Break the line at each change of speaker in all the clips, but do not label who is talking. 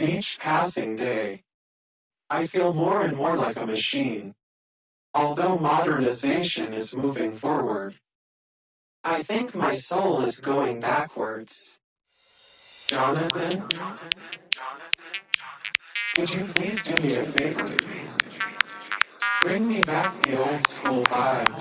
With each passing day, I feel more and more like a machine. Although modernization is moving forward, I think my soul is going backwards. Jonathan? Could you please do me a favor? Bring me back the old school vibes.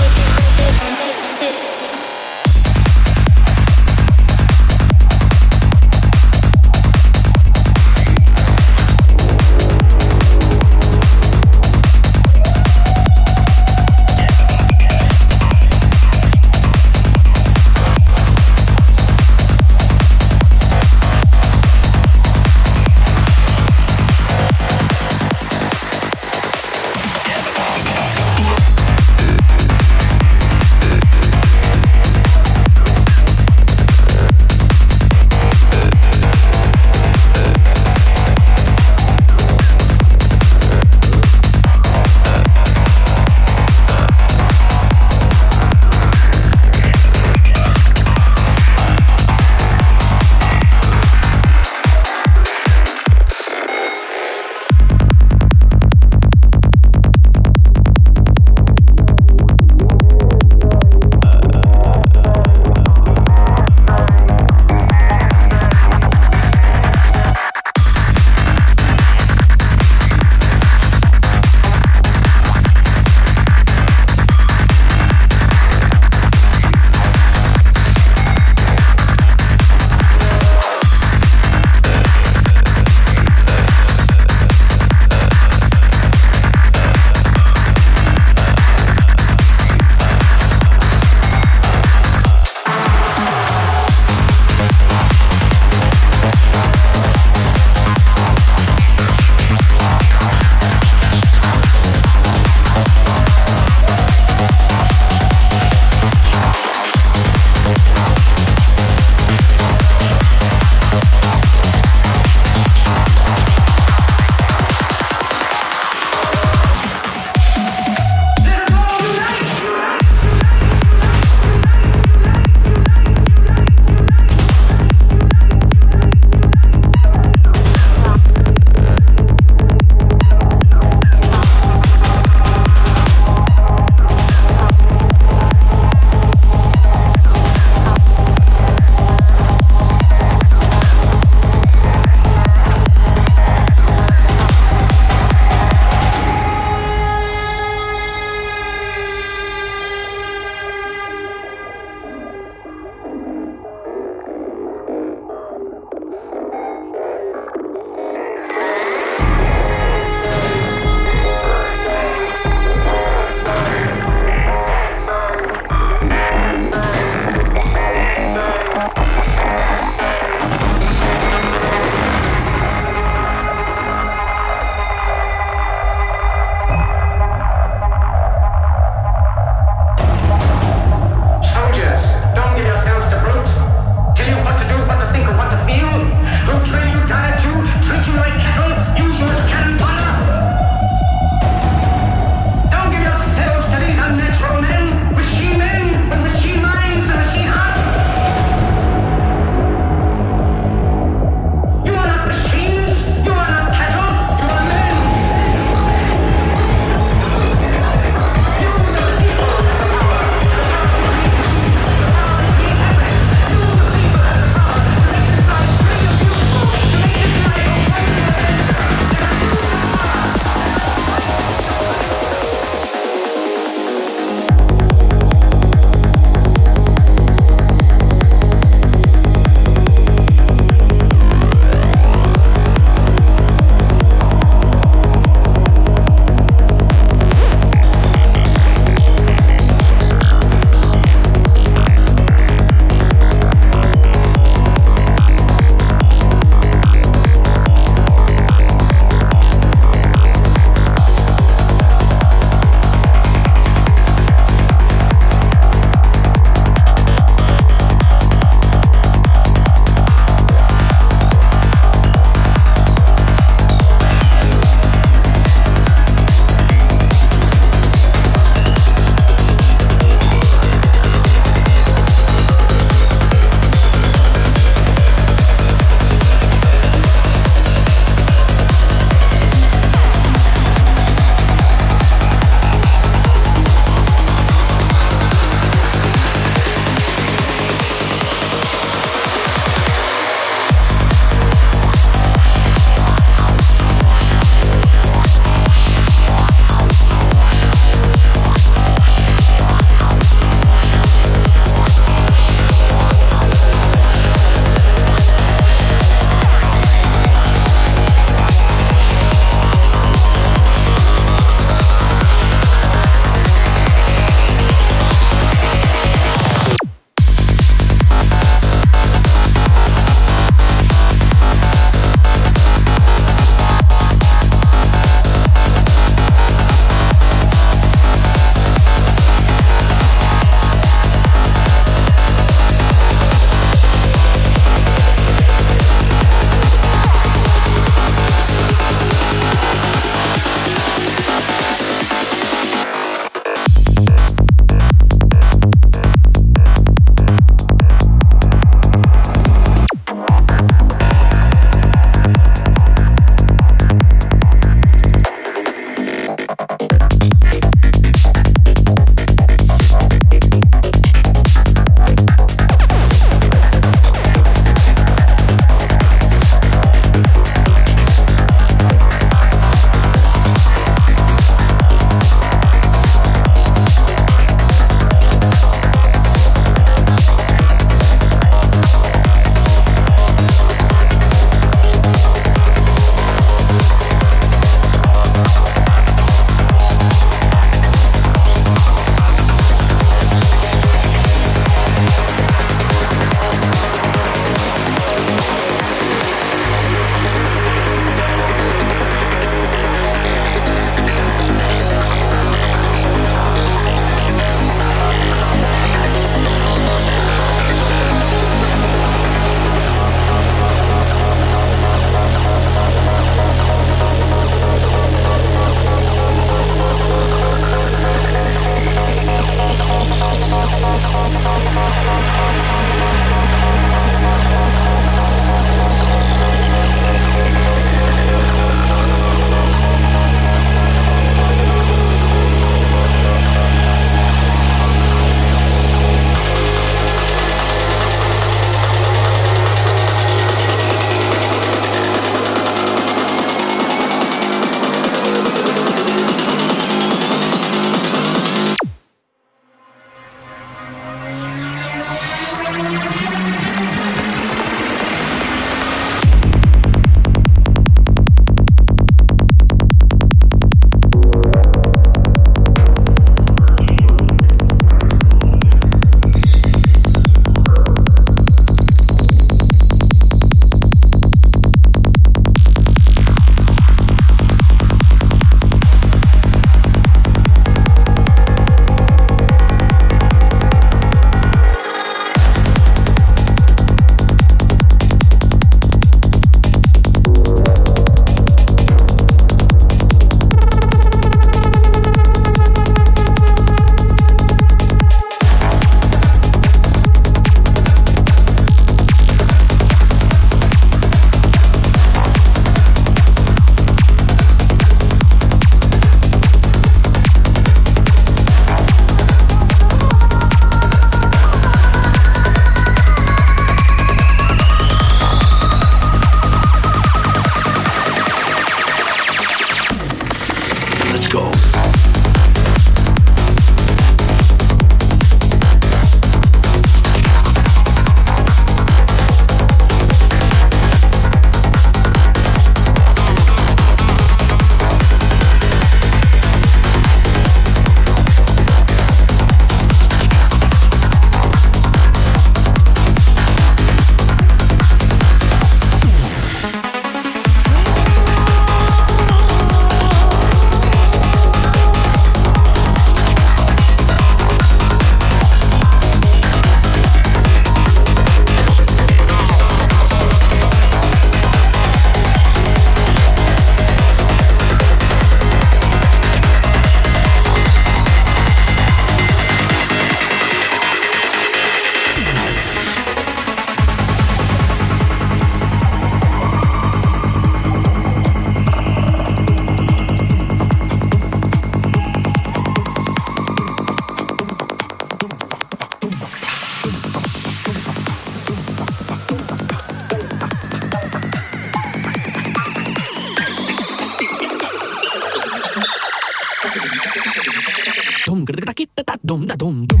Dum da dum dum